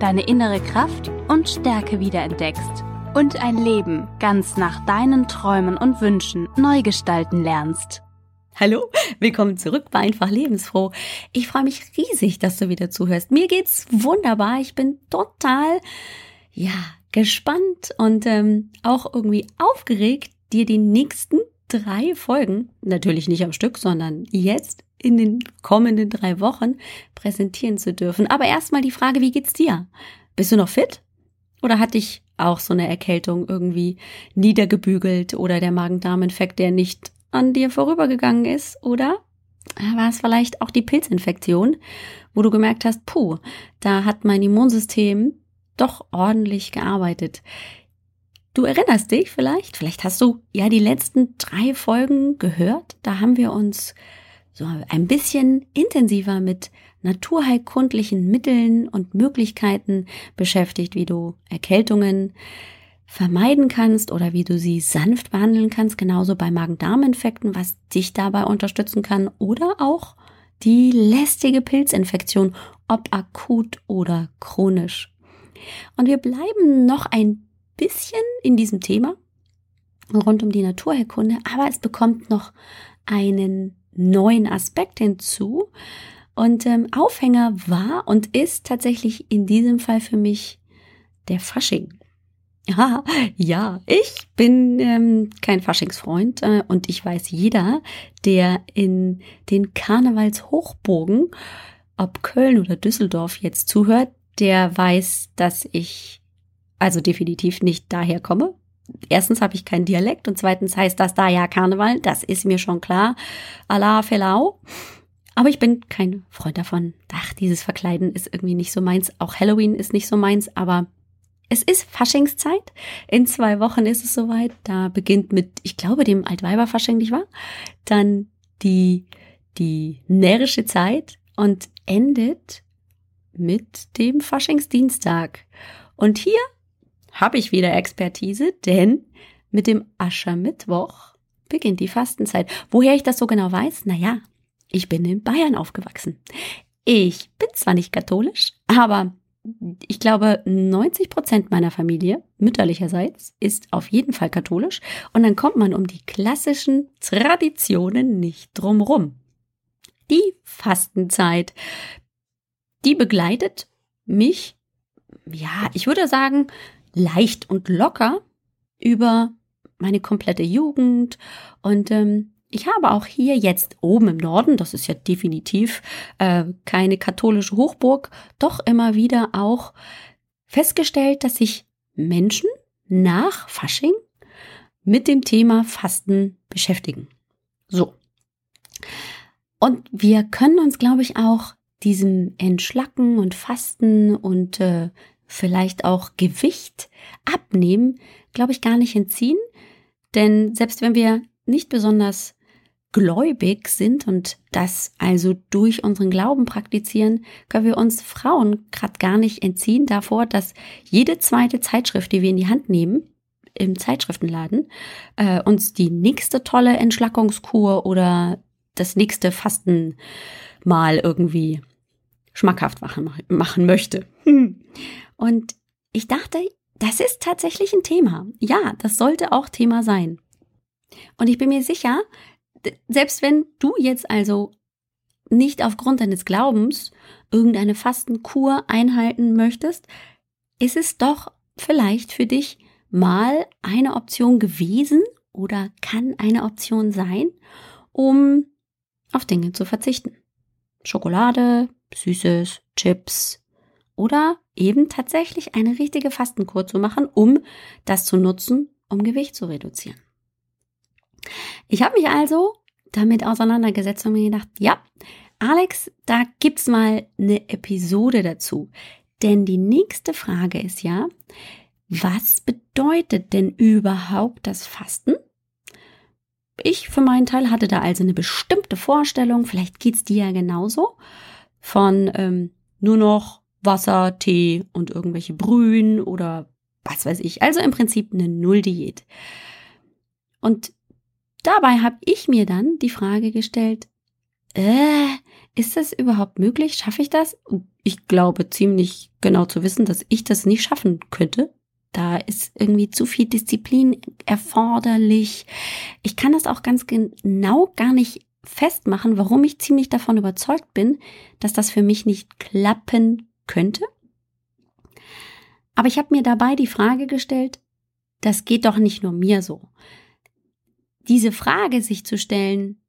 deine innere Kraft und Stärke wiederentdeckst und ein Leben ganz nach deinen Träumen und Wünschen neu gestalten lernst. Hallo, willkommen zurück bei Einfach Lebensfroh. Ich freue mich riesig, dass du wieder zuhörst. Mir geht's wunderbar. Ich bin total, ja, gespannt und ähm, auch irgendwie aufgeregt, dir die nächsten drei Folgen, natürlich nicht am Stück, sondern jetzt in den kommenden drei Wochen präsentieren zu dürfen. Aber erstmal die Frage, wie geht's dir? Bist du noch fit? Oder hat dich auch so eine Erkältung irgendwie niedergebügelt oder der Magen-Darm-Infekt, der nicht an dir vorübergegangen ist? Oder war es vielleicht auch die Pilzinfektion, wo du gemerkt hast, puh, da hat mein Immunsystem doch ordentlich gearbeitet. Du erinnerst dich vielleicht, vielleicht hast du ja die letzten drei Folgen gehört. Da haben wir uns so ein bisschen intensiver mit naturheilkundlichen Mitteln und Möglichkeiten beschäftigt, wie du Erkältungen vermeiden kannst oder wie du sie sanft behandeln kannst, genauso bei Magen-Darm-Infekten, was dich dabei unterstützen kann oder auch die lästige Pilzinfektion, ob akut oder chronisch. Und wir bleiben noch ein bisschen in diesem Thema rund um die Naturheilkunde, aber es bekommt noch einen neuen Aspekt hinzu. Und ähm, Aufhänger war und ist tatsächlich in diesem Fall für mich der Fasching. Ja, ja, ich bin ähm, kein Faschingsfreund äh, und ich weiß jeder, der in den Karnevalshochburgen, ob Köln oder Düsseldorf jetzt zuhört, der weiß, dass ich also definitiv nicht daher komme. Erstens habe ich keinen Dialekt und zweitens heißt das da ja Karneval, das ist mir schon klar. Allah Felau. Aber ich bin kein Freund davon. Ach, dieses Verkleiden ist irgendwie nicht so meins. Auch Halloween ist nicht so meins, aber es ist Faschingszeit. In zwei Wochen ist es soweit. Da beginnt mit, ich glaube, dem Altweiberfasching, nicht wahr? Dann die, die närrische Zeit und endet mit dem Faschingsdienstag. Und hier habe ich wieder Expertise, denn mit dem Aschermittwoch beginnt die Fastenzeit. Woher ich das so genau weiß? Naja, ich bin in Bayern aufgewachsen. Ich bin zwar nicht katholisch, aber ich glaube, 90 Prozent meiner Familie, mütterlicherseits, ist auf jeden Fall katholisch. Und dann kommt man um die klassischen Traditionen nicht drumrum. Die Fastenzeit die begleitet mich, ja, ich würde sagen, leicht und locker über meine komplette Jugend. Und ähm, ich habe auch hier jetzt oben im Norden, das ist ja definitiv äh, keine katholische Hochburg, doch immer wieder auch festgestellt, dass sich Menschen nach Fasching mit dem Thema Fasten beschäftigen. So. Und wir können uns, glaube ich, auch diesem Entschlacken und Fasten und äh, vielleicht auch Gewicht abnehmen, glaube ich, gar nicht entziehen. Denn selbst wenn wir nicht besonders gläubig sind und das also durch unseren Glauben praktizieren, können wir uns Frauen gerade gar nicht entziehen davor, dass jede zweite Zeitschrift, die wir in die Hand nehmen, im Zeitschriftenladen, äh, uns die nächste tolle Entschlackungskur oder das nächste Fasten mal irgendwie schmackhaft machen, machen möchte. Und ich dachte, das ist tatsächlich ein Thema. Ja, das sollte auch Thema sein. Und ich bin mir sicher, selbst wenn du jetzt also nicht aufgrund deines Glaubens irgendeine Fastenkur einhalten möchtest, ist es doch vielleicht für dich mal eine Option gewesen oder kann eine Option sein, um auf Dinge zu verzichten. Schokolade, Süßes, Chips oder eben tatsächlich eine richtige Fastenkur zu machen, um das zu nutzen, um Gewicht zu reduzieren. Ich habe mich also damit auseinandergesetzt und mir gedacht, ja, Alex, da gibt's mal eine Episode dazu. Denn die nächste Frage ist ja, was bedeutet denn überhaupt das Fasten? Ich für meinen Teil hatte da also eine bestimmte Vorstellung, vielleicht geht's dir ja genauso, von ähm, nur noch Wasser, Tee und irgendwelche Brühen oder was weiß ich. Also im Prinzip eine Nulldiät. Und dabei habe ich mir dann die Frage gestellt, äh, ist das überhaupt möglich? Schaffe ich das? Ich glaube ziemlich genau zu wissen, dass ich das nicht schaffen könnte. Da ist irgendwie zu viel Disziplin erforderlich. Ich kann das auch ganz genau gar nicht festmachen, warum ich ziemlich davon überzeugt bin, dass das für mich nicht klappen könnte. Aber ich habe mir dabei die Frage gestellt, das geht doch nicht nur mir so. Diese Frage sich zu stellen,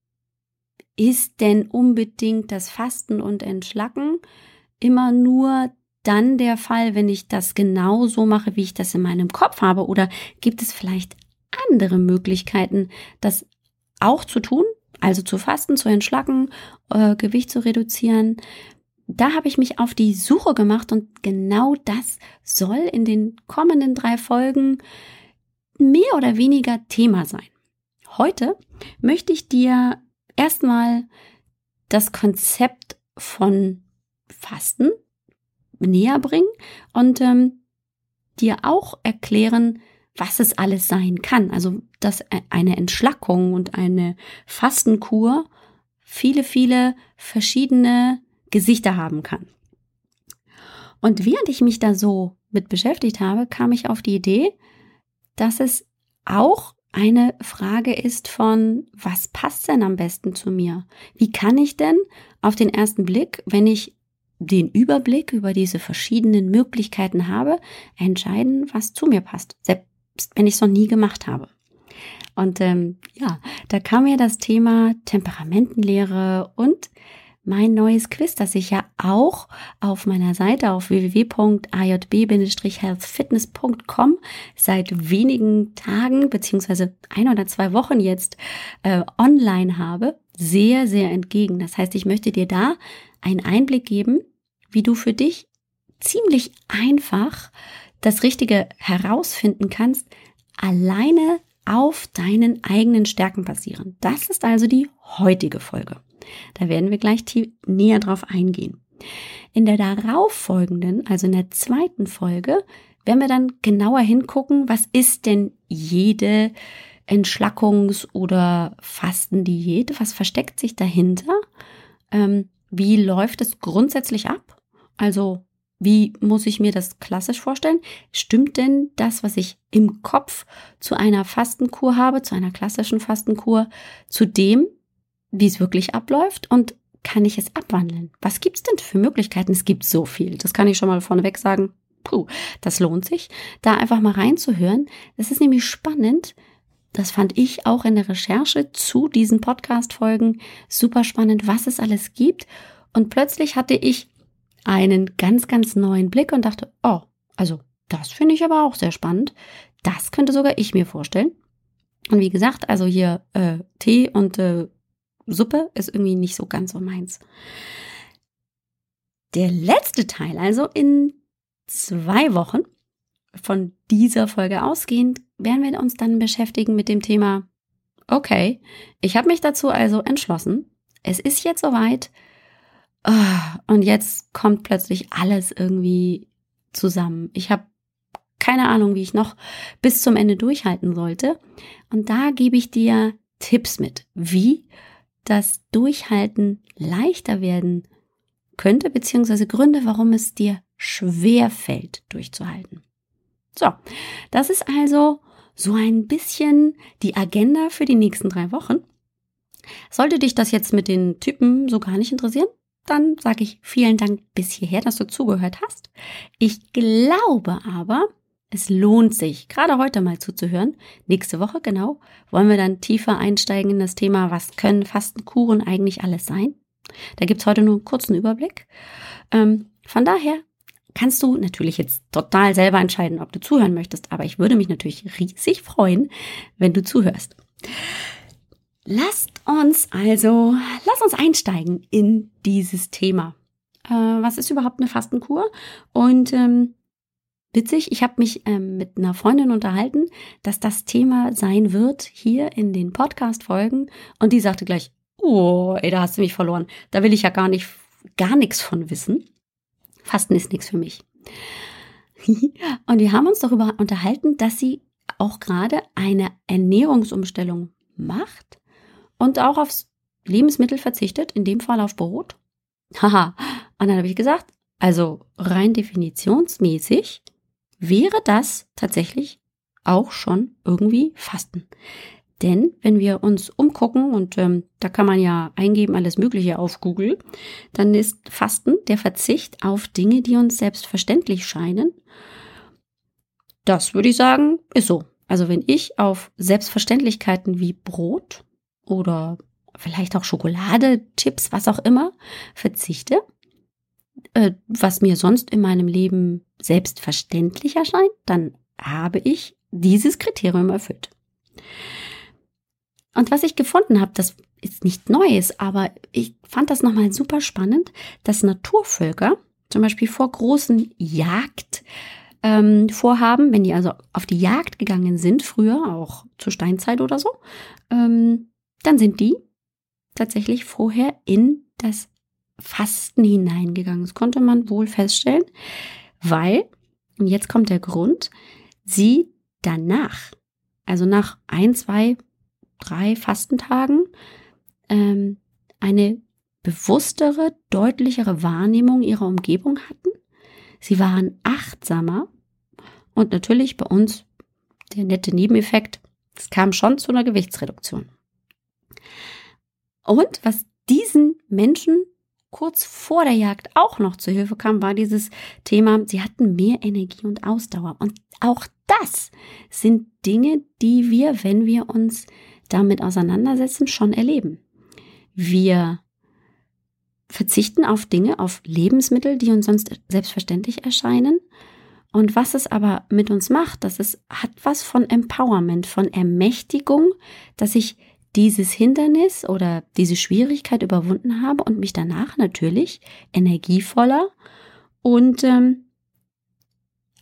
ist denn unbedingt das Fasten und Entschlacken immer nur dann der Fall, wenn ich das genau so mache, wie ich das in meinem Kopf habe? Oder gibt es vielleicht andere Möglichkeiten, das auch zu tun? Also zu fasten, zu entschlacken, äh, Gewicht zu reduzieren. Da habe ich mich auf die Suche gemacht und genau das soll in den kommenden drei Folgen mehr oder weniger Thema sein. Heute möchte ich dir erstmal das Konzept von Fasten näher bringen und ähm, dir auch erklären, was es alles sein kann. Also, dass e-, eine Entschlackung und eine Fastenkur viele, viele verschiedene Gesichter haben kann. Und während ich mich da so mit beschäftigt habe, kam ich auf die Idee, dass es auch eine Frage ist von, was passt denn am besten zu mir? Wie kann ich denn auf den ersten Blick, wenn ich den Überblick über diese verschiedenen Möglichkeiten habe, entscheiden, was zu mir passt, selbst wenn ich es noch nie gemacht habe. Und ähm, ja, da kam mir das Thema Temperamentenlehre und mein neues Quiz, das ich ja auch auf meiner Seite auf www.ajb-healthfitness.com seit wenigen Tagen beziehungsweise ein oder zwei Wochen jetzt äh, online habe, sehr, sehr entgegen. Das heißt, ich möchte dir da einen Einblick geben, wie du für dich ziemlich einfach das Richtige herausfinden kannst, alleine auf deinen eigenen Stärken basieren. Das ist also die heutige Folge. Da werden wir gleich näher drauf eingehen. In der darauffolgenden, also in der zweiten Folge, werden wir dann genauer hingucken, was ist denn jede Entschlackungs- oder Fastendiät? Was versteckt sich dahinter? Ähm, wie läuft es grundsätzlich ab? Also wie muss ich mir das klassisch vorstellen? Stimmt denn das, was ich im Kopf zu einer Fastenkur habe, zu einer klassischen Fastenkur, zu dem, wie es wirklich abläuft? Und kann ich es abwandeln? Was gibt es denn für Möglichkeiten? Es gibt so viel. Das kann ich schon mal vorneweg sagen. Puh, das lohnt sich, da einfach mal reinzuhören. Das ist nämlich spannend. Das fand ich auch in der Recherche zu diesen Podcast-Folgen super spannend, was es alles gibt. Und plötzlich hatte ich einen ganz, ganz neuen Blick und dachte, oh, also das finde ich aber auch sehr spannend. Das könnte sogar ich mir vorstellen. Und wie gesagt, also hier äh, Tee und äh, Suppe ist irgendwie nicht so ganz so meins. Der letzte Teil, also in zwei Wochen von dieser Folge ausgehend, werden wir uns dann beschäftigen mit dem Thema, okay, ich habe mich dazu also entschlossen. Es ist jetzt soweit. Ah, und jetzt kommt plötzlich alles irgendwie zusammen. Ich habe keine Ahnung, wie ich noch bis zum Ende durchhalten sollte. Und da gebe ich dir Tipps mit, wie das Durchhalten leichter werden könnte, beziehungsweise Gründe, warum es dir schwer fällt, durchzuhalten. So, das ist also so ein bisschen die Agenda für die nächsten drei Wochen. Sollte dich das jetzt mit den Typen so gar nicht interessieren, dann sage ich vielen Dank bis hierher, dass du zugehört hast. Ich glaube aber, es lohnt sich, gerade heute mal zuzuhören. Nächste Woche, genau, wollen wir dann tiefer einsteigen in das Thema, was können Fastenkuren eigentlich alles sein. Da gibt's heute nur einen kurzen Überblick. Ähm, von daher kannst du natürlich jetzt total selber entscheiden, ob du zuhören möchtest, aber ich würde mich natürlich riesig freuen, wenn du zuhörst. Lasst uns also, lass uns einsteigen in dieses Thema. äh, was ist überhaupt eine Fastenkur? Und ähm, witzig, ich habe mich ähm, mit einer Freundin unterhalten, dass das Thema sein wird hier in den Podcast-Folgen. Und die sagte gleich, oh, ey, da hast du mich verloren. Da will ich ja gar nicht, gar nichts von wissen. Fasten ist nichts für mich. und wir haben uns darüber unterhalten, dass sie auch gerade eine Ernährungsumstellung macht und auch aufs Lebensmittel verzichtet, in dem Fall auf Brot. Haha. Und dann habe ich gesagt, also rein definitionsmäßig wäre das tatsächlich auch schon irgendwie Fasten. Denn wenn wir uns umgucken, und ähm, da kann man ja eingeben alles Mögliche auf Google, dann ist Fasten der Verzicht auf Dinge, die uns selbstverständlich scheinen. Das würde ich sagen, ist so. Also wenn ich auf Selbstverständlichkeiten wie Brot oder vielleicht auch Schokolade, Chips, was auch immer verzichte, äh, was mir sonst in meinem Leben selbstverständlich erscheint, dann habe ich dieses Kriterium erfüllt. Und was ich gefunden habe, das ist nicht Neues, aber ich fand das nochmal super spannend, dass Naturvölker zum Beispiel vor großen Jagdvorhaben, ähm, wenn die also auf die Jagd gegangen sind, früher auch zur Steinzeit oder so, ähm, dann sind die tatsächlich vorher in das Fasten hineingegangen. Das konnte man wohl feststellen, weil, und jetzt kommt der Grund, sie danach, also nach ein, zwei, drei Fastentagen, ähm, eine bewusstere, deutlichere Wahrnehmung ihrer Umgebung hatten. Sie waren achtsamer und natürlich bei uns der nette Nebeneffekt, es kam schon zu einer Gewichtsreduktion. Und was diesen Menschen kurz vor der Jagd auch noch zur Hilfe kam, war dieses Thema, sie hatten mehr Energie und Ausdauer. Und auch das sind Dinge, die wir, wenn wir uns damit auseinandersetzen, schon erleben. Wir verzichten auf Dinge, auf Lebensmittel, die uns sonst selbstverständlich erscheinen. Und was es aber mit uns macht, das ist, hat was von Empowerment, von Ermächtigung, dass ich dieses Hindernis oder diese Schwierigkeit überwunden habe und mich danach natürlich energievoller und ähm,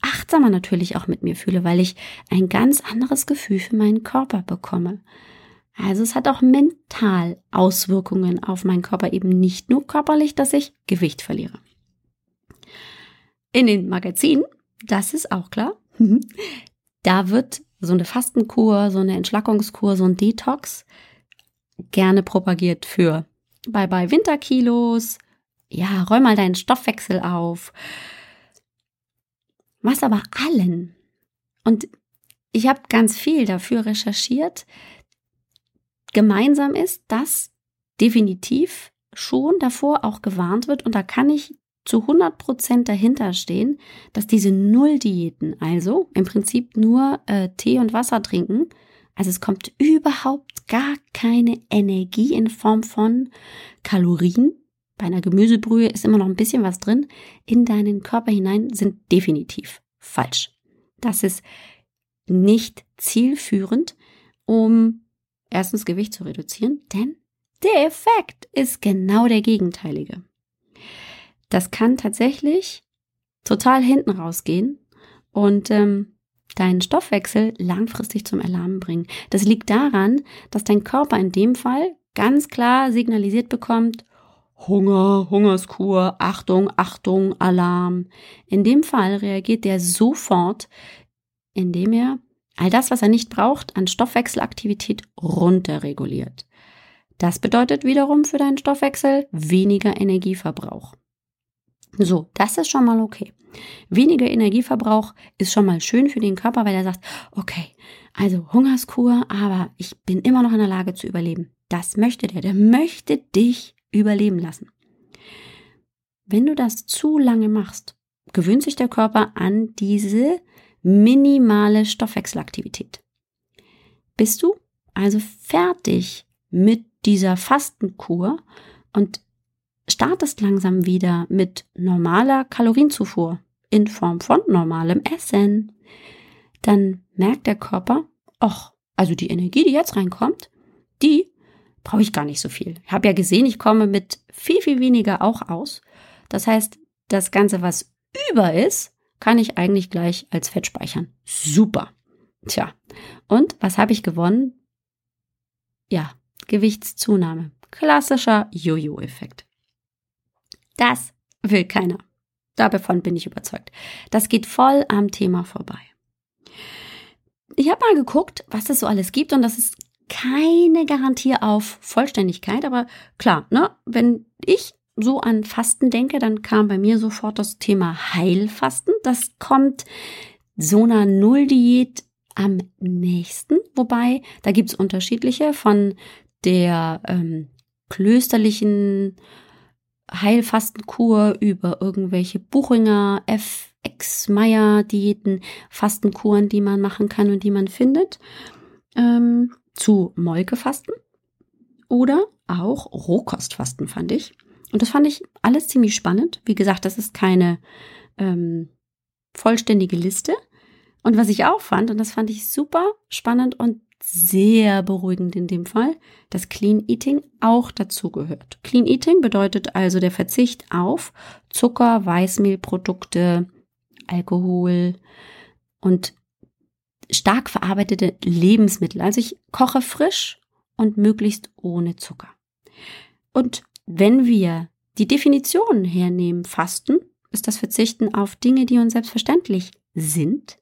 achtsamer natürlich auch mit mir fühle, weil ich ein ganz anderes Gefühl für meinen Körper bekomme. Also es hat auch mental Auswirkungen auf meinen Körper, eben nicht nur körperlich, dass ich Gewicht verliere. In den Magazinen, das ist auch klar, da wird so eine Fastenkur, so eine Entschlackungskur, so ein Detox gerne propagiert für Bye bye Winterkilos. Ja, räum mal deinen Stoffwechsel auf. Was aber allen. Und ich habe ganz viel dafür recherchiert. Gemeinsam ist, dass definitiv schon davor auch gewarnt wird und da kann ich zu 100 Prozent dahinter stehen, dass diese Nulldiäten, also im Prinzip nur äh, Tee und Wasser trinken, also es kommt überhaupt gar keine Energie in Form von Kalorien. Bei einer Gemüsebrühe ist immer noch ein bisschen was drin. In deinen Körper hinein sind definitiv falsch. Das ist nicht zielführend, um erstens Gewicht zu reduzieren, denn der Effekt ist genau der gegenteilige. Das kann tatsächlich total hinten rausgehen und ähm, deinen Stoffwechsel langfristig zum Alarm bringen. Das liegt daran, dass dein Körper in dem Fall ganz klar signalisiert bekommt, Hunger, Hungerskur, Achtung, Achtung, Alarm. In dem Fall reagiert der sofort, indem er all das, was er nicht braucht, an Stoffwechselaktivität runterreguliert. Das bedeutet wiederum für deinen Stoffwechsel weniger Energieverbrauch. So, das ist schon mal okay. Weniger Energieverbrauch ist schon mal schön für den Körper, weil er sagt, okay, also Hungerskur, aber ich bin immer noch in der Lage zu überleben. Das möchte der, der möchte dich überleben lassen. Wenn du das zu lange machst, gewöhnt sich der Körper an diese minimale Stoffwechselaktivität. Bist du also fertig mit dieser Fastenkur und startest langsam wieder mit normaler Kalorienzufuhr in Form von normalem Essen, dann merkt der Körper, ach, also die Energie, die jetzt reinkommt, die brauche ich gar nicht so viel. Ich habe ja gesehen, ich komme mit viel, viel weniger auch aus. Das heißt, das Ganze, was über ist, kann ich eigentlich gleich als Fett speichern. Super. Tja, und was habe ich gewonnen? Ja, Gewichtszunahme. Klassischer Jojo-Effekt. Das will keiner. Davon bin ich überzeugt. Das geht voll am Thema vorbei. Ich habe mal geguckt, was es so alles gibt und das ist keine Garantie auf Vollständigkeit, aber klar, ne, wenn ich so an Fasten denke, dann kam bei mir sofort das Thema Heilfasten. Das kommt so einer Nulldiät am nächsten, wobei da gibt's unterschiedliche von der ähm, klösterlichen Heilfastenkur über irgendwelche Buchinger, FX Meyer Diäten, Fastenkuren, die man machen kann und die man findet, ähm, zu Molkefasten oder auch Rohkostfasten fand ich. Und das fand ich alles ziemlich spannend. Wie gesagt, das ist keine ähm, vollständige Liste. Und was ich auch fand, und das fand ich super spannend und sehr beruhigend in dem Fall, dass Clean Eating auch dazu gehört. Clean Eating bedeutet also der Verzicht auf Zucker, Weißmehlprodukte, Alkohol und stark verarbeitete Lebensmittel. Also ich koche frisch und möglichst ohne Zucker. Und wenn wir die Definition hernehmen, Fasten, ist das Verzichten auf Dinge, die uns selbstverständlich sind,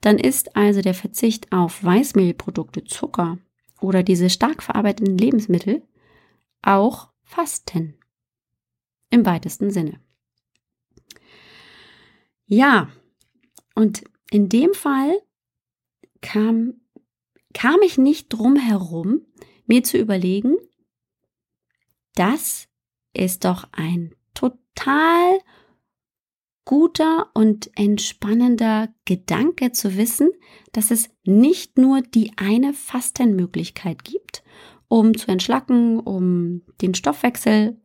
dann ist also der Verzicht auf Weißmehlprodukte, Zucker oder diese stark verarbeiteten Lebensmittel auch Fasten. Im weitesten Sinne. Ja, und in dem Fall kam, kam ich nicht drum herum, mir zu überlegen, das ist doch ein total guter und entspannender Gedanke zu wissen, dass es nicht nur die eine Fastenmöglichkeit gibt, um zu entschlacken, um den Stoffwechsel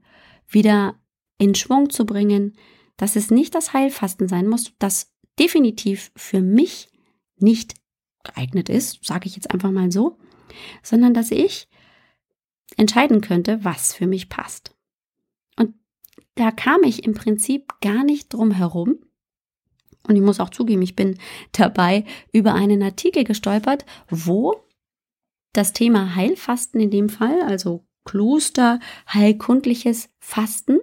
wieder in Schwung zu bringen, dass es nicht das Heilfasten sein muss, das definitiv für mich nicht geeignet ist, sage ich jetzt einfach mal so, sondern dass ich entscheiden könnte, was für mich passt da kam ich im Prinzip gar nicht drum herum. Und ich muss auch zugeben, ich bin dabei über einen Artikel gestolpert, wo das Thema Heilfasten in dem Fall, also Kloster, heilkundliches Fasten,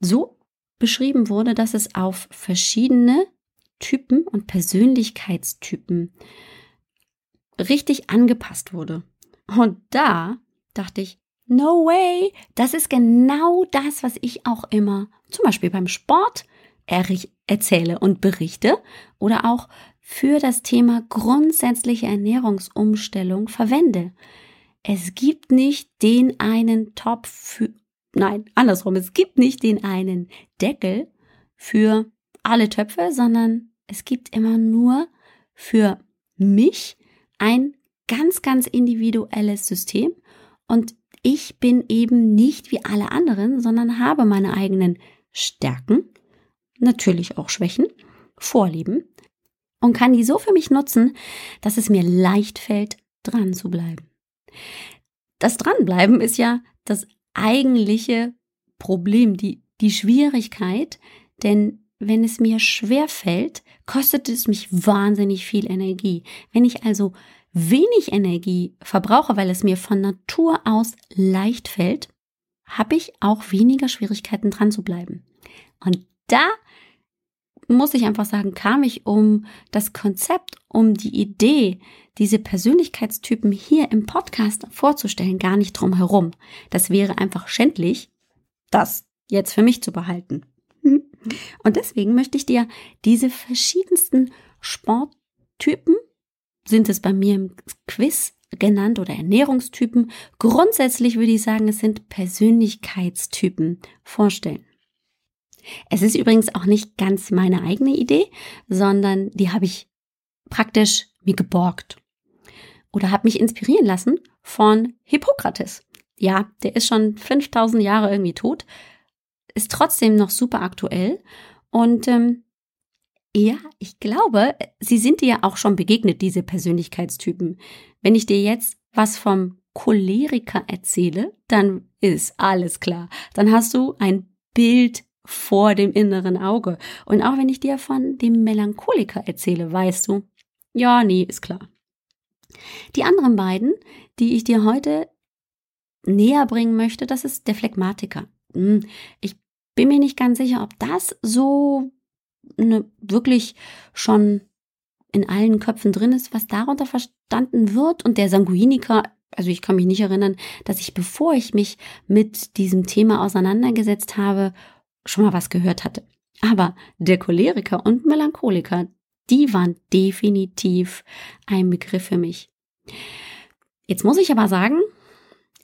so beschrieben wurde, dass es auf verschiedene Typen und Persönlichkeitstypen richtig angepasst wurde. Und da dachte ich, No way! Das ist genau das, was ich auch immer zum Beispiel beim Sport erzähle und berichte oder auch für das Thema grundsätzliche Ernährungsumstellung verwende. Es gibt nicht den einen Topf für, nein, andersrum, es gibt nicht den einen Deckel für alle Töpfe, sondern es gibt immer nur für mich ein ganz, ganz individuelles System und ich bin eben nicht wie alle anderen, sondern habe meine eigenen Stärken, natürlich auch Schwächen, Vorlieben und kann die so für mich nutzen, dass es mir leicht fällt, dran zu bleiben. Das Dranbleiben ist ja das eigentliche Problem, die, die Schwierigkeit, denn wenn es mir schwer fällt, kostet es mich wahnsinnig viel Energie. Wenn ich also wenig Energie verbrauche, weil es mir von Natur aus leicht fällt, habe ich auch weniger Schwierigkeiten dran zu bleiben. Und da muss ich einfach sagen, kam ich um das Konzept, um die Idee, diese Persönlichkeitstypen hier im Podcast vorzustellen, gar nicht drum herum. Das wäre einfach schändlich, das jetzt für mich zu behalten. Und deswegen möchte ich dir diese verschiedensten Sporttypen sind es bei mir im Quiz genannt oder Ernährungstypen. Grundsätzlich würde ich sagen, es sind Persönlichkeitstypen vorstellen. Es ist übrigens auch nicht ganz meine eigene Idee, sondern die habe ich praktisch mir geborgt oder habe mich inspirieren lassen von Hippokrates. Ja, der ist schon 5000 Jahre irgendwie tot, ist trotzdem noch super aktuell und ähm, ja, ich glaube, sie sind dir ja auch schon begegnet, diese Persönlichkeitstypen. Wenn ich dir jetzt was vom Choleriker erzähle, dann ist alles klar. Dann hast du ein Bild vor dem inneren Auge. Und auch wenn ich dir von dem Melancholiker erzähle, weißt du, ja, nee, ist klar. Die anderen beiden, die ich dir heute näher bringen möchte, das ist der Phlegmatiker. Hm, ich bin mir nicht ganz sicher, ob das so eine, wirklich schon in allen Köpfen drin ist, was darunter verstanden wird. Und der Sanguiniker, also ich kann mich nicht erinnern, dass ich, bevor ich mich mit diesem Thema auseinandergesetzt habe, schon mal was gehört hatte. Aber der Choleriker und Melancholiker, die waren definitiv ein Begriff für mich. Jetzt muss ich aber sagen,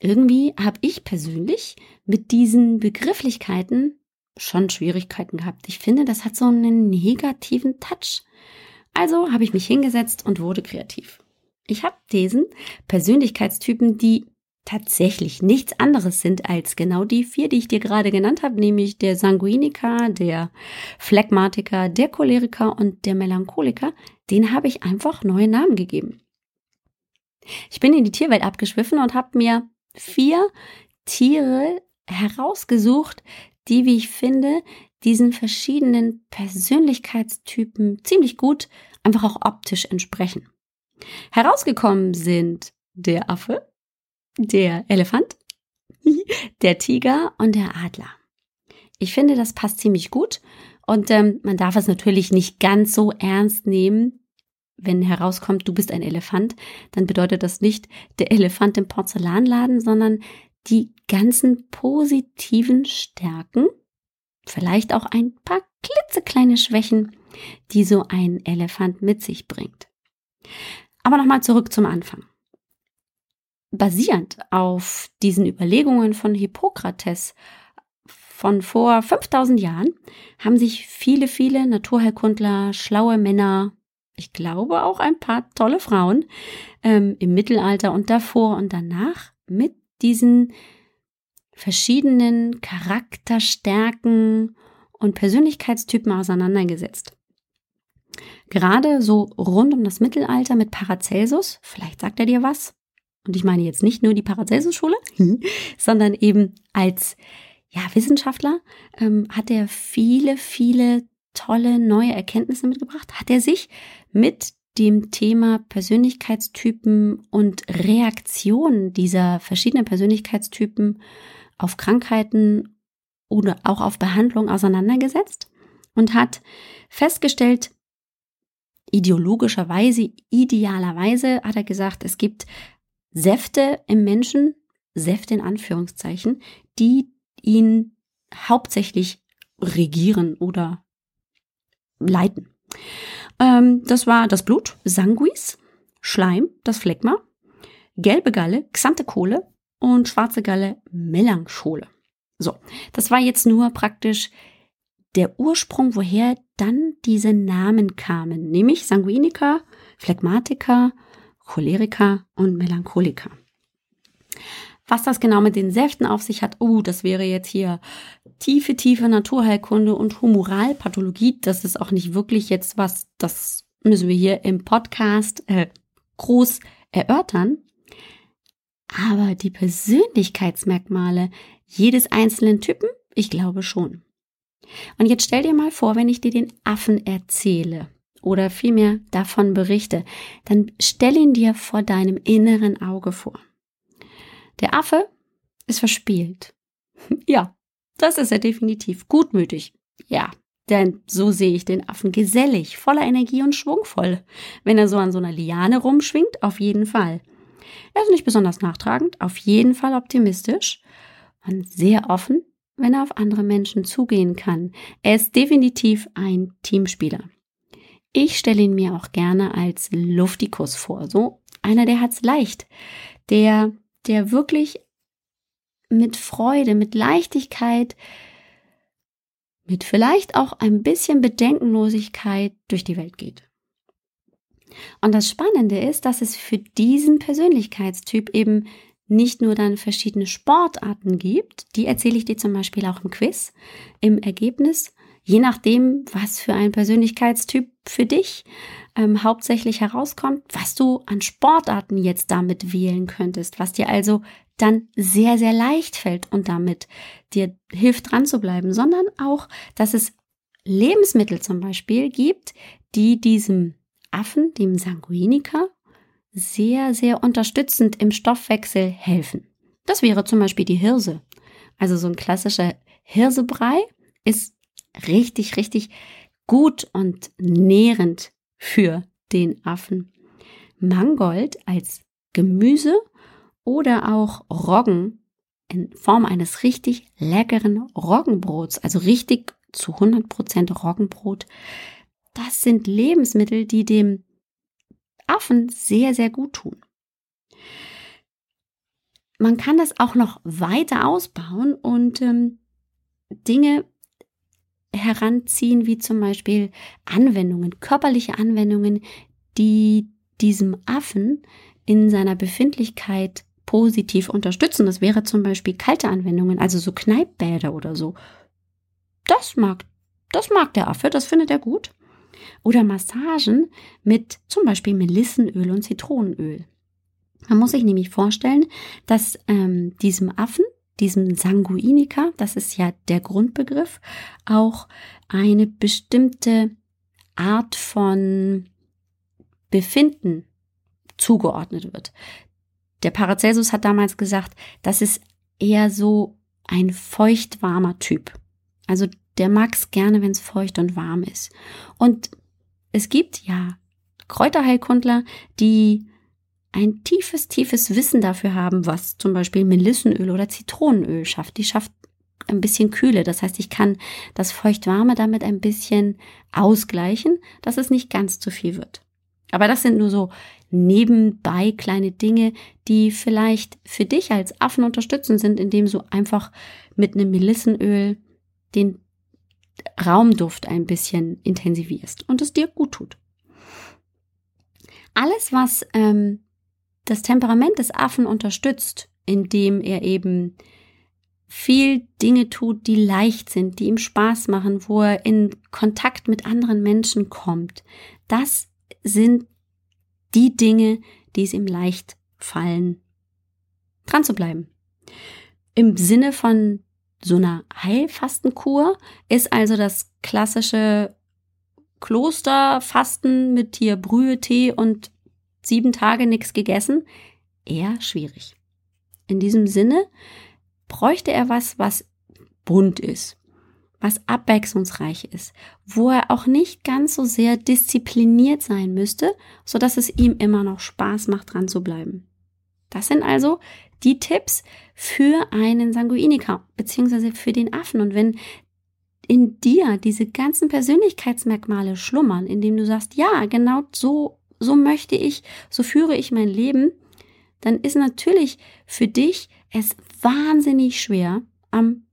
irgendwie habe ich persönlich mit diesen Begrifflichkeiten schon Schwierigkeiten gehabt. Ich finde, das hat so einen negativen Touch. Also habe ich mich hingesetzt und wurde kreativ. Ich habe diesen Persönlichkeitstypen, die tatsächlich nichts anderes sind als genau die vier, die ich dir gerade genannt habe, nämlich der Sanguiniker, der Phlegmatiker, der Choleriker und der Melancholiker, den habe ich einfach neue Namen gegeben. Ich bin in die Tierwelt abgeschwiffen und habe mir vier Tiere herausgesucht, die, wie ich finde, diesen verschiedenen Persönlichkeitstypen ziemlich gut einfach auch optisch entsprechen. Herausgekommen sind der Affe, der Elefant, der Tiger und der Adler. Ich finde, das passt ziemlich gut und ähm, man darf es natürlich nicht ganz so ernst nehmen. Wenn herauskommt, du bist ein Elefant, dann bedeutet das nicht der Elefant im Porzellanladen, sondern die ganzen positiven Stärken, vielleicht auch ein paar klitzekleine Schwächen, die so ein Elefant mit sich bringt. Aber nochmal zurück zum Anfang. Basierend auf diesen Überlegungen von Hippokrates von vor 5000 Jahren haben sich viele, viele Naturheilkundler, schlaue Männer, ich glaube auch ein paar tolle Frauen ähm, im Mittelalter und davor und danach mit diesen verschiedenen Charakterstärken und Persönlichkeitstypen auseinandergesetzt. Gerade so rund um das Mittelalter mit Paracelsus, vielleicht sagt er dir was, und ich meine jetzt nicht nur die Paracelsus-Schule, mhm. sondern eben als ja, Wissenschaftler ähm, hat er viele, viele tolle neue Erkenntnisse mitgebracht, hat er sich mit dem Thema Persönlichkeitstypen und Reaktionen dieser verschiedenen Persönlichkeitstypen auf Krankheiten oder auch auf Behandlung auseinandergesetzt und hat festgestellt, ideologischerweise, idealerweise hat er gesagt, es gibt Säfte im Menschen, Säfte in Anführungszeichen, die ihn hauptsächlich regieren oder leiten. Ähm, das war das Blut, Sanguis, Schleim, das Phlegma, gelbe Galle, Xanthekohle und schwarze Galle, Melanchole. So, das war jetzt nur praktisch der Ursprung, woher dann diese Namen kamen, nämlich Sanguiniker, Phlegmatiker, Choleriker und Melancholiker. Was das genau mit den Säften auf sich hat, oh, das wäre jetzt hier tiefe, tiefe Naturheilkunde und Humoralpathologie. Das ist auch nicht wirklich jetzt was, das müssen wir hier im Podcast äh, groß erörtern. Aber die Persönlichkeitsmerkmale jedes einzelnen Typen, ich glaube schon. Und jetzt stell dir mal vor, wenn ich dir den Affen erzähle oder vielmehr davon berichte, dann stell ihn dir vor deinem inneren Auge vor. Der Affe ist verspielt. Ja, das ist er definitiv. Gutmütig. Ja, denn so sehe ich den Affen gesellig, voller Energie und schwungvoll. Wenn er so an so einer Liane rumschwingt, auf jeden Fall. Er ist nicht besonders nachtragend, auf jeden Fall optimistisch und sehr offen, wenn er auf andere Menschen zugehen kann. Er ist definitiv ein Teamspieler. Ich stelle ihn mir auch gerne als Luftikus vor, so einer, der hat's leicht, der, der wirklich mit Freude, mit Leichtigkeit, mit vielleicht auch ein bisschen Bedenkenlosigkeit durch die Welt geht. Und das Spannende ist, dass es für diesen Persönlichkeitstyp eben nicht nur dann verschiedene Sportarten gibt, die erzähle ich dir zum Beispiel auch im Quiz, im Ergebnis, je nachdem, was für ein Persönlichkeitstyp für dich ähm, hauptsächlich herauskommt, was du an Sportarten jetzt damit wählen könntest, was dir also dann sehr, sehr leicht fällt und damit dir hilft dran zu bleiben, sondern auch, dass es Lebensmittel zum Beispiel gibt, die diesem Affen, dem Sanguiniker, sehr, sehr unterstützend im Stoffwechsel helfen. Das wäre zum Beispiel die Hirse. Also so ein klassischer Hirsebrei ist richtig, richtig gut und nährend für den Affen. Mangold als Gemüse oder auch Roggen in Form eines richtig leckeren Roggenbrots, also richtig zu 100% Roggenbrot. Das sind Lebensmittel, die dem Affen sehr, sehr gut tun. Man kann das auch noch weiter ausbauen und ähm, Dinge heranziehen, wie zum Beispiel Anwendungen, körperliche Anwendungen, die diesem Affen in seiner Befindlichkeit positiv unterstützen. Das wäre zum Beispiel kalte Anwendungen, also so Kneippbäder oder so. Das mag, das mag der Affe, das findet er gut. Oder Massagen mit zum Beispiel Melissenöl und Zitronenöl. Man muss sich nämlich vorstellen, dass ähm, diesem Affen, diesem Sanguiniker, das ist ja der Grundbegriff, auch eine bestimmte Art von Befinden zugeordnet wird. Der Paracelsus hat damals gesagt, das ist eher so ein feuchtwarmer Typ. Also der mag es gerne, wenn es feucht und warm ist. Und es gibt ja Kräuterheilkundler, die ein tiefes, tiefes Wissen dafür haben, was zum Beispiel Melissenöl oder Zitronenöl schafft. Die schafft ein bisschen Kühle. Das heißt, ich kann das Feuchtwarme damit ein bisschen ausgleichen, dass es nicht ganz zu viel wird. Aber das sind nur so nebenbei kleine Dinge, die vielleicht für dich als Affen unterstützend sind, indem du einfach mit einem Melissenöl den Raumduft ein bisschen intensivierst und es dir gut tut. Alles, was ähm, das Temperament des Affen unterstützt, indem er eben viel Dinge tut, die leicht sind, die ihm Spaß machen, wo er in Kontakt mit anderen Menschen kommt, das sind die Dinge, die es ihm leicht fallen, dran zu bleiben. Im Sinne von so einer Heilfastenkur ist also das klassische Klosterfasten mit hier Brühe, Tee und sieben Tage nichts gegessen eher schwierig. In diesem Sinne bräuchte er was, was bunt ist, was abwechslungsreich ist, wo er auch nicht ganz so sehr diszipliniert sein müsste, so dass es ihm immer noch Spaß macht, dran zu bleiben. Das sind also die Tipps für einen Sanguiniker beziehungsweise für den Affen. Und wenn in dir diese ganzen Persönlichkeitsmerkmale schlummern, indem du sagst, ja, genau so, so möchte ich, so führe ich mein Leben, dann ist natürlich für dich es wahnsinnig schwer, am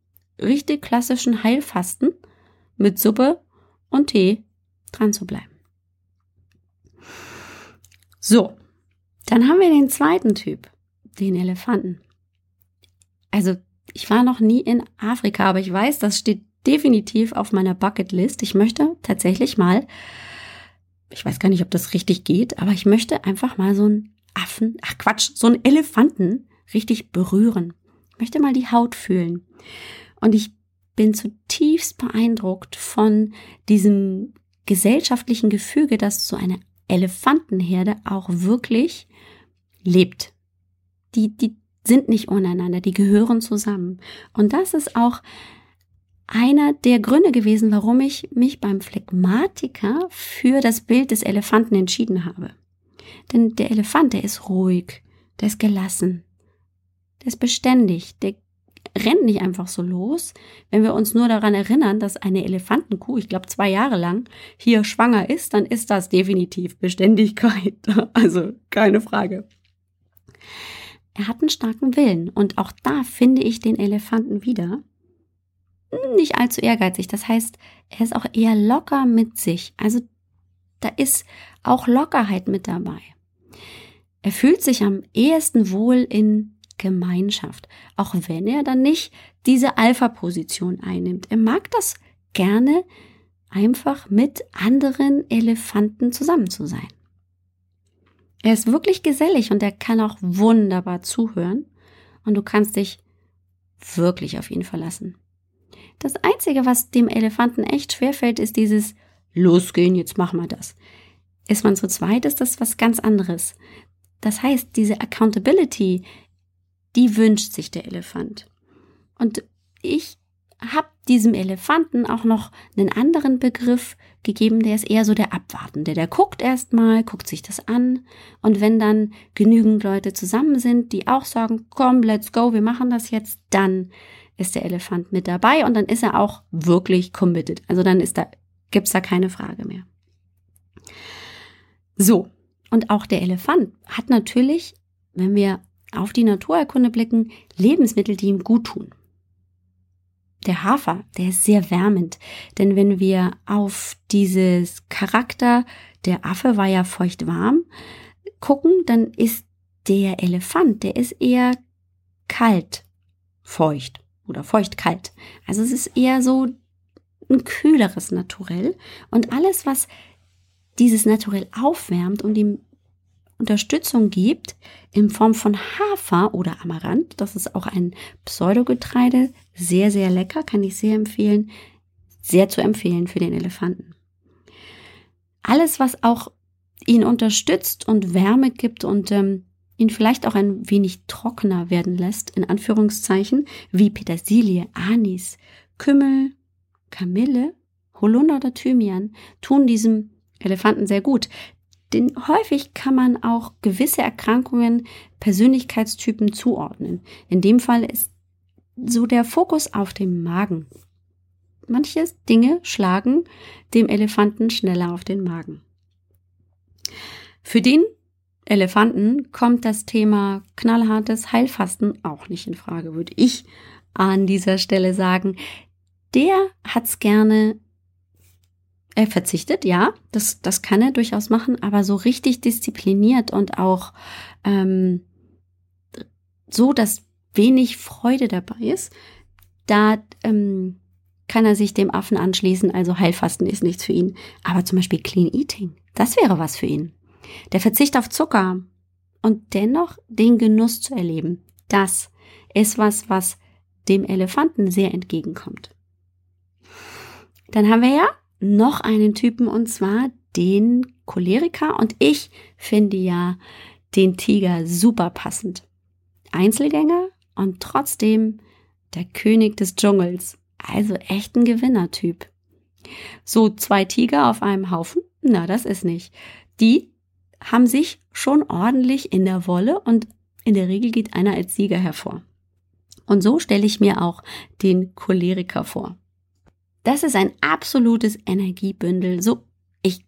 richtig klassischen Heilfasten mit Suppe und Tee dran zu bleiben. So, dann haben wir den zweiten Typ, den Elefanten. Also, ich war noch nie in Afrika, aber ich weiß, das steht definitiv auf meiner Bucketlist. Ich möchte tatsächlich mal, ich weiß gar nicht, ob das richtig geht, aber ich möchte einfach mal so einen Affen, ach Quatsch, so einen Elefanten richtig berühren. Ich möchte mal die Haut fühlen. Und ich bin zutiefst beeindruckt von diesem gesellschaftlichen Gefüge, dass so eine Elefantenherde auch wirklich lebt. Die, die sind nicht untereinander, die gehören zusammen. Und das ist auch einer der Gründe gewesen, warum ich mich beim Phlegmatiker für das Bild des Elefanten entschieden habe. Denn der Elefant, der ist ruhig, der ist gelassen, der ist beständig, der rennt nicht einfach so los. Wenn wir uns nur daran erinnern, dass eine Elefantenkuh, ich glaube zwei Jahre lang, hier schwanger ist, dann ist das definitiv Beständigkeit. Also keine Frage. Er hat einen starken Willen und auch da finde ich den Elefanten wieder. Nicht allzu ehrgeizig, das heißt, er ist auch eher locker mit sich. Also da ist auch Lockerheit mit dabei. Er fühlt sich am ehesten wohl in Gemeinschaft, auch wenn er dann nicht diese Alpha-Position einnimmt. Er mag das gerne, einfach mit anderen Elefanten zusammen zu sein. Er ist wirklich gesellig und er kann auch wunderbar zuhören. und du kannst dich wirklich auf ihn verlassen. Das Einzige, was dem Elefanten echt schwerfällt, ist dieses Losgehen, jetzt machen wir das. Ist man zu zweit, ist das was ganz anderes. Das heißt, diese Accountability, die wünscht sich der Elefant. Und ich habe diesem Elefanten auch noch einen anderen Begriff gegeben, der ist eher so der Abwartende. Der guckt erstmal, guckt sich das an und wenn dann genügend Leute zusammen sind, die auch sagen, komm, let's go, wir machen das jetzt, dann ist der Elefant mit dabei und dann ist er auch wirklich committed. Also dann ist da, gibt's da keine Frage mehr. So. Und auch der Elefant hat natürlich, wenn wir auf die Naturerkunde blicken, Lebensmittel, die ihm gut tun. Der Hafer, der ist sehr wärmend, denn wenn wir auf dieses Charakter, der Affe war ja feucht warm, gucken, dann ist der Elefant, der ist eher kalt feucht oder feucht-kalt. Also es ist eher so ein kühleres Naturell und alles, was dieses Naturell aufwärmt und ihm Unterstützung gibt in Form von Hafer oder Amaranth, das ist auch ein Pseudogetreide, sehr, sehr lecker, kann ich sehr empfehlen, sehr zu empfehlen für den Elefanten. Alles, was auch ihn unterstützt und Wärme gibt und ähm, ihn vielleicht auch ein wenig trockener werden lässt, in Anführungszeichen, wie Petersilie, Anis, Kümmel, Kamille, Holunder oder Thymian, tun diesem Elefanten sehr gut. Denn häufig kann man auch gewisse Erkrankungen Persönlichkeitstypen zuordnen. In dem Fall ist so der Fokus auf dem Magen. Manche Dinge schlagen dem Elefanten schneller auf den Magen. Für den Elefanten kommt das Thema knallhartes Heilfasten auch nicht in Frage, würde ich an dieser Stelle sagen. Der hat's gerne er verzichtet, ja, das, das kann er durchaus machen, aber so richtig diszipliniert und auch ähm, so, dass wenig Freude dabei ist, da ähm, kann er sich dem Affen anschließen. Also Heilfasten ist nichts für ihn. Aber zum Beispiel Clean Eating, das wäre was für ihn. Der Verzicht auf Zucker und dennoch den Genuss zu erleben, das ist was, was dem Elefanten sehr entgegenkommt. Dann haben wir ja noch einen Typen und zwar den Choleriker und ich finde ja den Tiger super passend. Einzelgänger und trotzdem der König des Dschungels. Also echt ein Gewinnertyp. So zwei Tiger auf einem Haufen? Na, das ist nicht. Die haben sich schon ordentlich in der Wolle und in der Regel geht einer als Sieger hervor. Und so stelle ich mir auch den Choleriker vor. Das ist ein absolutes Energiebündel. So, ich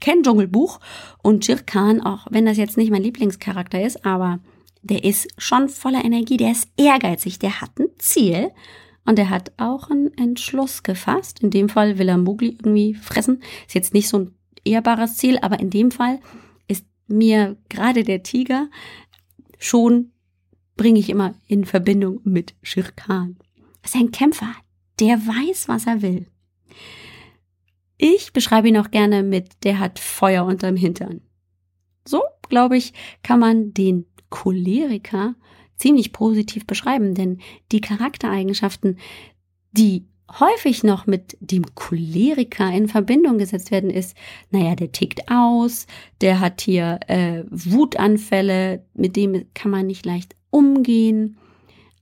kenne Dschungelbuch und Jirkan, auch wenn das jetzt nicht mein Lieblingscharakter ist, aber der ist schon voller Energie, der ist ehrgeizig, der hat ein Ziel und er hat auch einen Entschluss gefasst. In dem Fall will er Mowgli irgendwie fressen. Ist jetzt nicht so ein ehrbares Ziel, aber in dem Fall ist mir gerade der Tiger schon bringe ich immer in Verbindung mit Shirkan. Das ist ein Kämpfer, der weiß, was er will. Ich beschreibe ihn auch gerne mit, der hat Feuer unterm Hintern. So, glaube ich, kann man den Choleriker ziemlich positiv beschreiben, denn die Charaktereigenschaften, die häufig noch mit dem Choleriker in Verbindung gesetzt werden, ist, naja, der tickt aus, der hat hier äh, Wutanfälle, mit dem kann man nicht leicht umgehen.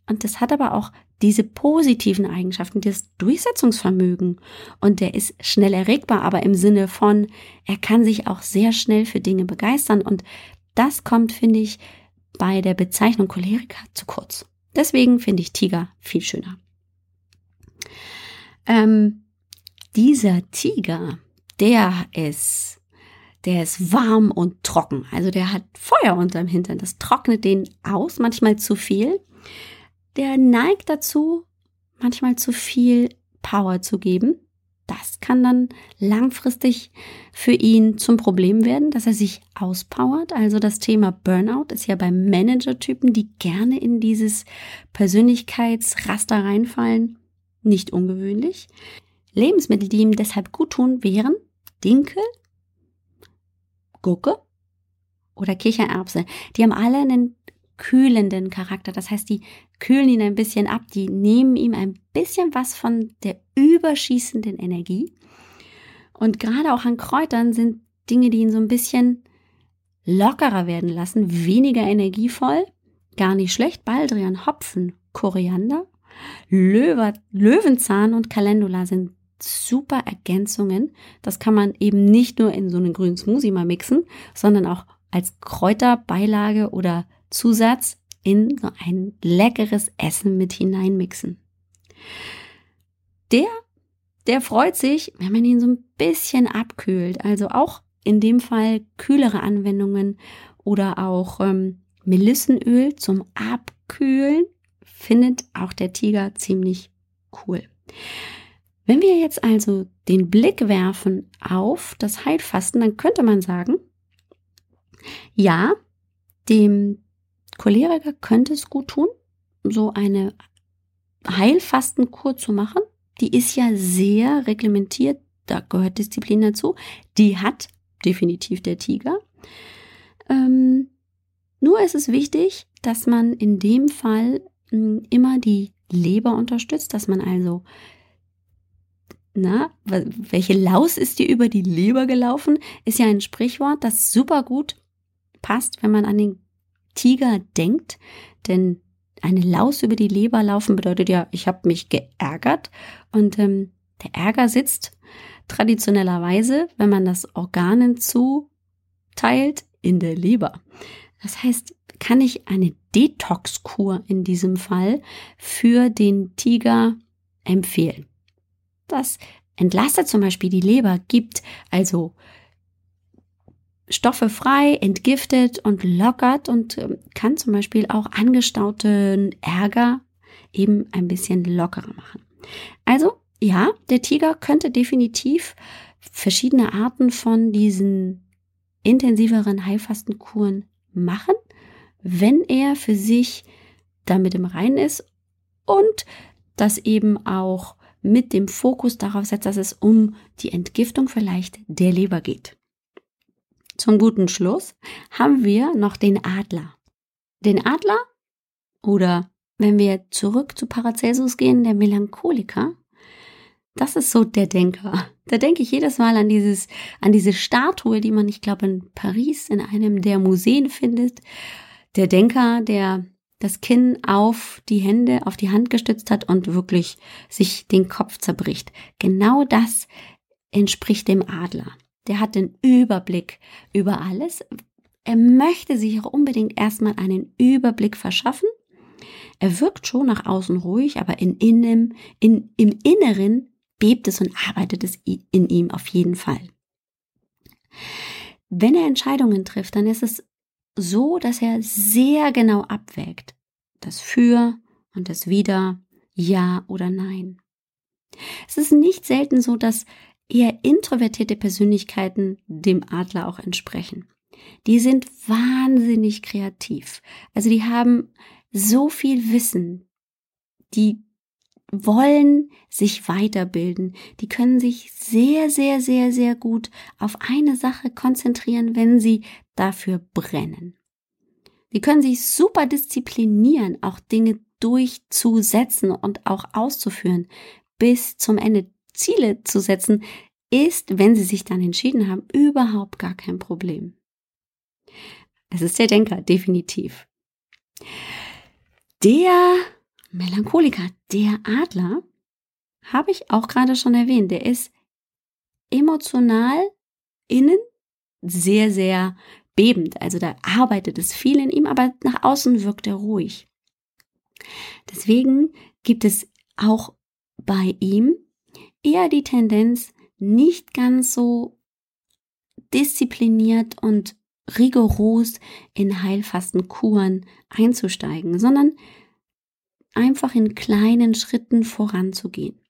Und das hat aber auch diese positiven Eigenschaften, das Durchsetzungsvermögen. Und der ist schnell erregbar, aber im Sinne von, er kann sich auch sehr schnell für Dinge begeistern. Und das kommt, finde ich, bei der Bezeichnung Choleriker zu kurz. Deswegen finde ich Tiger viel schöner. Ähm, dieser Tiger, der ist, der ist warm und trocken. Also der hat Feuer unterm Hintern. Das trocknet den aus, manchmal zu viel der neigt dazu, manchmal zu viel Power zu geben. Das kann dann langfristig für ihn zum Problem werden, dass er sich auspowert. Also das Thema Burnout ist ja bei Managertypen, die gerne in dieses Persönlichkeitsraster reinfallen, nicht ungewöhnlich. Lebensmittel, die ihm deshalb gut tun, wären Dinkel, Gurke oder Kichererbse. Die haben alle einen kühlenden Charakter. Das heißt, die kühlen ihn ein bisschen ab, die nehmen ihm ein bisschen was von der überschießenden Energie. Und gerade auch an Kräutern sind Dinge, die ihn so ein bisschen lockerer werden lassen, weniger energievoll, gar nicht schlecht. Baldrian, Hopfen, Koriander, Löwe, Löwenzahn und Calendula sind super Ergänzungen. Das kann man eben nicht nur in so einen grünen Smoothie mal mixen, sondern auch als Kräuterbeilage oder Zusatz in so ein leckeres Essen mit hineinmixen. Der, der freut sich, wenn man ihn so ein bisschen abkühlt. Also auch in dem Fall kühlere Anwendungen oder auch ähm, Melissenöl zum Abkühlen findet auch der Tiger ziemlich cool. Wenn wir jetzt also den Blick werfen auf das Heilfasten, dann könnte man sagen, ja, dem Choleriker könnte es gut tun, so eine Heilfastenkur zu machen. Die ist ja sehr reglementiert, da gehört Disziplin dazu. Die hat definitiv der Tiger. Ähm, nur ist es wichtig, dass man in dem Fall hm, immer die Leber unterstützt, dass man also na, welche Laus ist dir über die Leber gelaufen? Ist ja ein Sprichwort, das super gut passt, wenn man an den Tiger denkt. Denn eine Laus über die Leber laufen bedeutet ja, ich habe mich geärgert. Und ähm, der Ärger sitzt traditionellerweise, wenn man das Organen zuteilt, in der Leber. Das heißt, kann ich eine Detox-Kur in diesem Fall für den Tiger empfehlen. Das entlastet zum Beispiel die Leber, gibt also Stoffe frei, entgiftet und lockert und ähm, kann zum Beispiel auch angestauten Ärger eben ein bisschen lockerer machen. Also ja, der Tiger könnte definitiv verschiedene Arten von diesen intensiveren Heilfastenkuren machen, wenn er für sich damit im Reinen ist und das eben auch mit dem Fokus darauf setzt, dass es um die Entgiftung vielleicht der Leber geht. Zum guten Schluss haben wir noch den Adler. Den Adler oder wenn wir zurück zu Paracelsus gehen, der Melancholiker, das ist so der Denker. Da denke ich jedes Mal an dieses, an diese Statue, die man, ich glaube, in Paris in einem der Museen findet. Der Denker, der das Kinn auf die Hände, auf die Hand gestützt hat und wirklich sich den Kopf zerbricht. Genau das entspricht dem Adler. Der hat den Überblick über alles. Er möchte sich auch unbedingt erstmal einen Überblick verschaffen. Er wirkt schon nach außen ruhig, aber in, in, in, im Inneren bebt es und arbeitet es in ihm auf jeden Fall. Wenn er Entscheidungen trifft, dann ist es so, dass er sehr genau abwägt. Das Für und das Wider, Ja oder Nein. Es ist nicht selten so, dass eher introvertierte Persönlichkeiten dem Adler auch entsprechen. Die sind wahnsinnig kreativ. Also die haben so viel Wissen. Die wollen sich weiterbilden. Die können sich sehr, sehr, sehr, sehr gut auf eine Sache konzentrieren, wenn sie dafür brennen. Die können sich super disziplinieren, auch Dinge durchzusetzen und auch auszuführen, bis zum Ende Ziele zu setzen, ist, wenn sie sich dann entschieden haben, überhaupt gar kein Problem. Es ist der Denker, definitiv. Der Melancholiker, der Adler, habe ich auch gerade schon erwähnt, der ist emotional innen sehr, sehr bebend. Also da arbeitet es viel in ihm, aber nach außen wirkt er ruhig. Deswegen gibt es auch bei ihm eher die Tendenz, nicht ganz so diszipliniert und rigoros in Heilfastenkuren einzusteigen, sondern einfach in kleinen Schritten voranzugehen,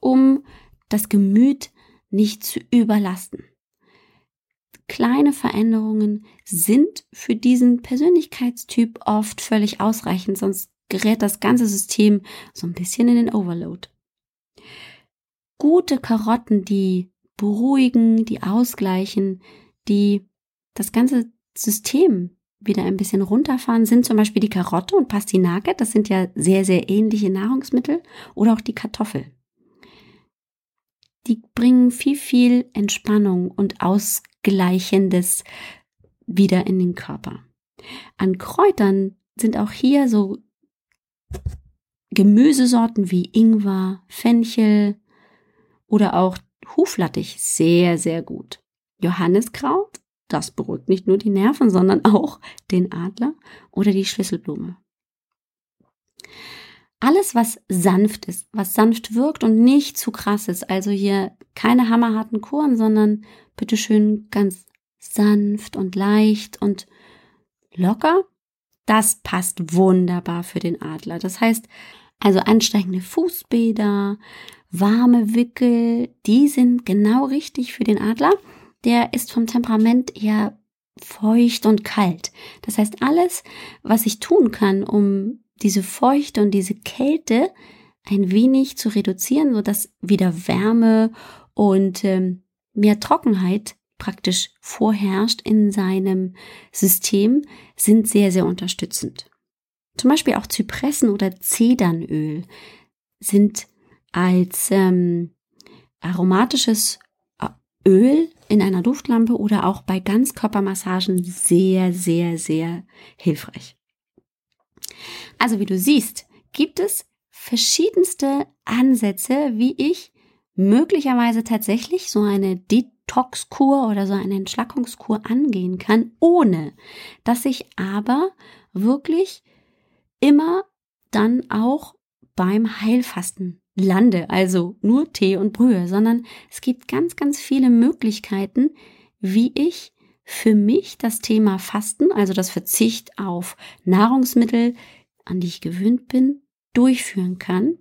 um das Gemüt nicht zu überlasten. Kleine Veränderungen sind für diesen Persönlichkeitstyp oft völlig ausreichend, sonst gerät das ganze System so ein bisschen in den Overload. Gute Karotten, die beruhigen, die ausgleichen, die das ganze System wieder ein bisschen runterfahren, sind zum Beispiel die Karotte und Pastinake. Das sind ja sehr, sehr ähnliche Nahrungsmittel. Oder auch die Kartoffel. Die bringen viel, viel Entspannung und Ausgleichendes wieder in den Körper. An Kräutern sind auch hier so Gemüsesorten wie Ingwer, Fenchel oder auch Huflattich sehr, sehr gut. Johanniskraut, das beruhigt nicht nur die Nerven, sondern auch den Adler oder die Schlüsselblume. Alles, was sanft ist, was sanft wirkt und nicht zu krass ist, also hier keine hammerharten Kuren, sondern bitteschön ganz sanft und leicht und locker, das passt wunderbar für den Adler. Das heißt, also ansteigende Fußbäder, warme Wickel, die sind genau richtig für den Adler. Der ist vom Temperament eher feucht und kalt. Das heißt, alles, was ich tun kann, um diese Feuchte und diese Kälte ein wenig zu reduzieren, so dass wieder Wärme und ähm, mehr Trockenheit praktisch vorherrscht in seinem System, sind sehr, sehr unterstützend. Zum Beispiel auch Zypressen oder Zedernöl sind als ähm, aromatisches äh, Öl in einer Duftlampe oder auch bei Ganzkörpermassagen sehr, sehr, sehr hilfreich. Also wie du siehst, gibt es verschiedenste Ansätze, wie ich möglicherweise tatsächlich so eine Detox-Kur oder so eine Entschlackungskur angehen kann, ohne dass ich aber wirklich immer dann auch beim Heilfasten lande, also nur Tee und Brühe, sondern es gibt ganz, ganz viele Möglichkeiten, wie ich für mich das Thema Fasten, also das Verzicht auf Nahrungsmittel, an die ich gewöhnt bin, durchführen kann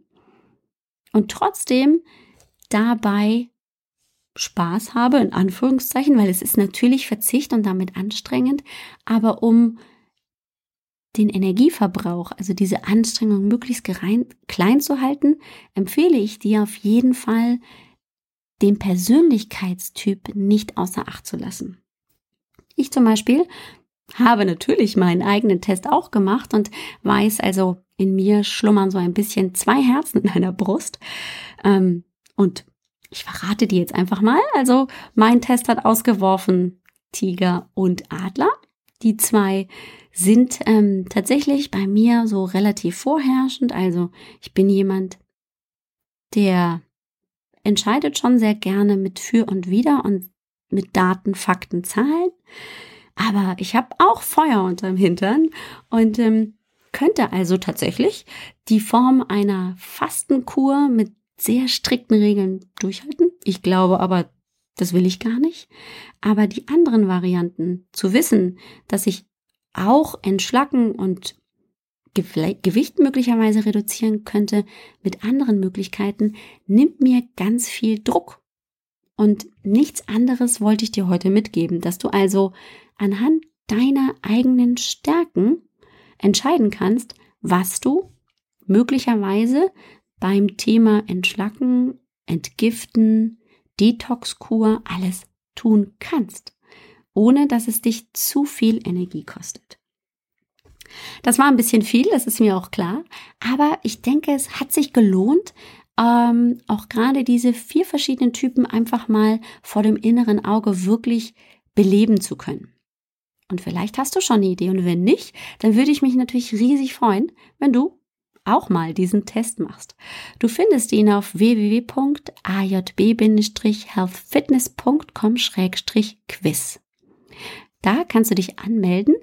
und trotzdem dabei Spaß habe, in Anführungszeichen, weil es ist natürlich Verzicht und damit anstrengend, aber um den Energieverbrauch, also diese Anstrengung möglichst klein zu halten, empfehle ich dir auf jeden Fall, den Persönlichkeitstyp nicht außer Acht zu lassen. Ich zum Beispiel habe natürlich meinen eigenen Test auch gemacht und weiß also, in mir schlummern so ein bisschen zwei Herzen in einer Brust. Ähm, und ich verrate die jetzt einfach mal. Also mein Test hat ausgeworfen Tiger und Adler. Die zwei sind ähm, tatsächlich bei mir so relativ vorherrschend. Also ich bin jemand, der entscheidet schon sehr gerne mit für und wider und mit Daten, Fakten, Zahlen. Aber ich habe auch Feuer unterm Hintern und ähm, könnte also tatsächlich die Form einer Fastenkur mit sehr strikten Regeln durchhalten. Ich glaube aber, das will ich gar nicht. Aber die anderen Varianten, zu wissen, dass ich auch entschlacken und Gewicht möglicherweise reduzieren könnte mit anderen Möglichkeiten, nimmt mir ganz viel Druck. Und nichts anderes wollte ich dir heute mitgeben, dass du also anhand deiner eigenen Stärken entscheiden kannst, was du möglicherweise beim Thema Entschlacken, Entgiften, Detoxkur alles tun kannst ohne dass es dich zu viel Energie kostet. Das war ein bisschen viel, das ist mir auch klar, aber ich denke, es hat sich gelohnt, ähm, auch gerade diese vier verschiedenen Typen einfach mal vor dem inneren Auge wirklich beleben zu können. Und vielleicht hast du schon eine Idee und wenn nicht, dann würde ich mich natürlich riesig freuen, wenn du auch mal diesen Test machst. Du findest ihn auf www.ajb-healthfitness.com-quiz. Da kannst du dich anmelden,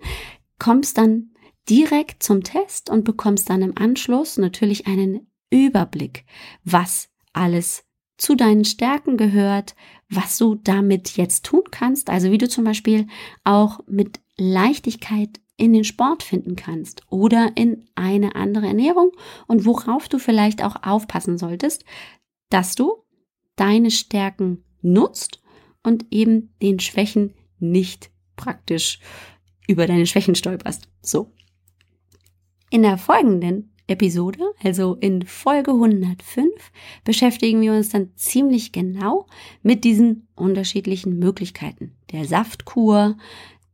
kommst dann direkt zum Test und bekommst dann im Anschluss natürlich einen Überblick, was alles zu deinen Stärken gehört, was du damit jetzt tun kannst, also wie du zum Beispiel auch mit Leichtigkeit in den Sport finden kannst oder in eine andere Ernährung und worauf du vielleicht auch aufpassen solltest, dass du deine Stärken nutzt und eben den Schwächen nicht praktisch über deine Schwächen stolperst. So. In der folgenden Episode, also in Folge 105, beschäftigen wir uns dann ziemlich genau mit diesen unterschiedlichen Möglichkeiten. Der Saftkur,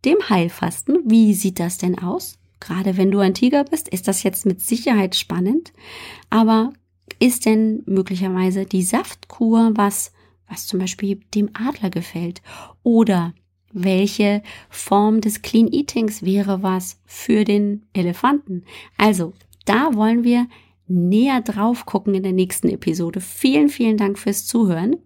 dem Heilfasten. Wie sieht das denn aus? Gerade wenn du ein Tiger bist, ist das jetzt mit Sicherheit spannend. Aber ist denn möglicherweise die Saftkur was, was zum Beispiel dem Adler gefällt? Oder welche Form des Clean Eatings wäre was für den Elefanten? Also, da wollen wir näher drauf gucken in der nächsten Episode. Vielen, vielen Dank fürs Zuhören.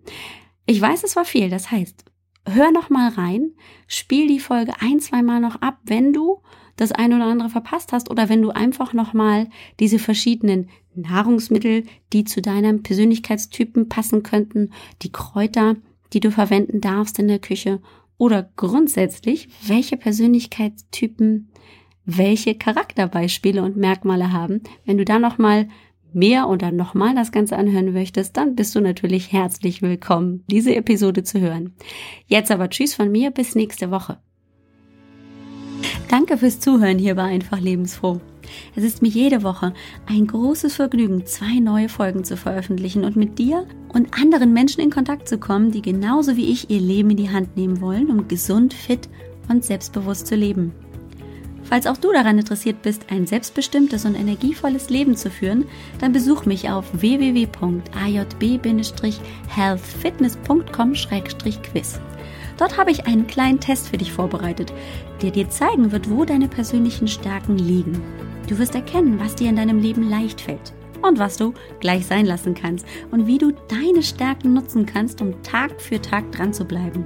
Ich weiß, es war viel. Das heißt, hör noch mal rein, spiel die Folge ein, zwei Mal noch ab, wenn du das eine oder andere verpasst hast oder wenn du einfach noch mal diese verschiedenen Nahrungsmittel, die zu deinem Persönlichkeitstypen passen könnten, die Kräuter, die du verwenden darfst in der Küche oder grundsätzlich, welche Persönlichkeitstypen welche Charakterbeispiele und Merkmale haben. Wenn du da noch mal mehr oder nochmal das Ganze anhören möchtest, dann bist du natürlich herzlich willkommen, diese Episode zu hören. Jetzt aber Tschüss von mir, bis nächste Woche. Danke fürs Zuhören hier bei Einfach Lebensfroh. Es ist mir jede Woche ein großes Vergnügen, zwei neue Folgen zu veröffentlichen und mit dir und anderen Menschen in Kontakt zu kommen, die genauso wie ich ihr Leben in die Hand nehmen wollen, um gesund, fit und selbstbewusst zu leben. Falls auch du daran interessiert bist, ein selbstbestimmtes und energievolles Leben zu führen, dann besuch mich auf www.ajb-healthfitness.com-quiz. Dort habe ich einen kleinen Test für dich vorbereitet, der dir zeigen wird, wo deine persönlichen Stärken liegen. Du wirst erkennen, was dir in deinem Leben leicht fällt und was du gleich sein lassen kannst und wie du deine Stärken nutzen kannst, um Tag für Tag dran zu bleiben.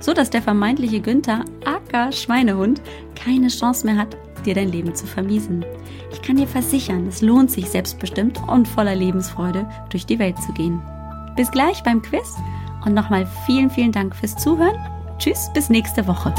So dass der vermeintliche Günther, aka Schweinehund, keine Chance mehr hat, dir dein Leben zu vermiesen. Ich kann dir versichern, es lohnt sich selbstbestimmt und voller Lebensfreude durch die Welt zu gehen. Bis gleich beim Quiz und nochmal vielen, vielen Dank fürs Zuhören. Tschüss, bis nächste Woche.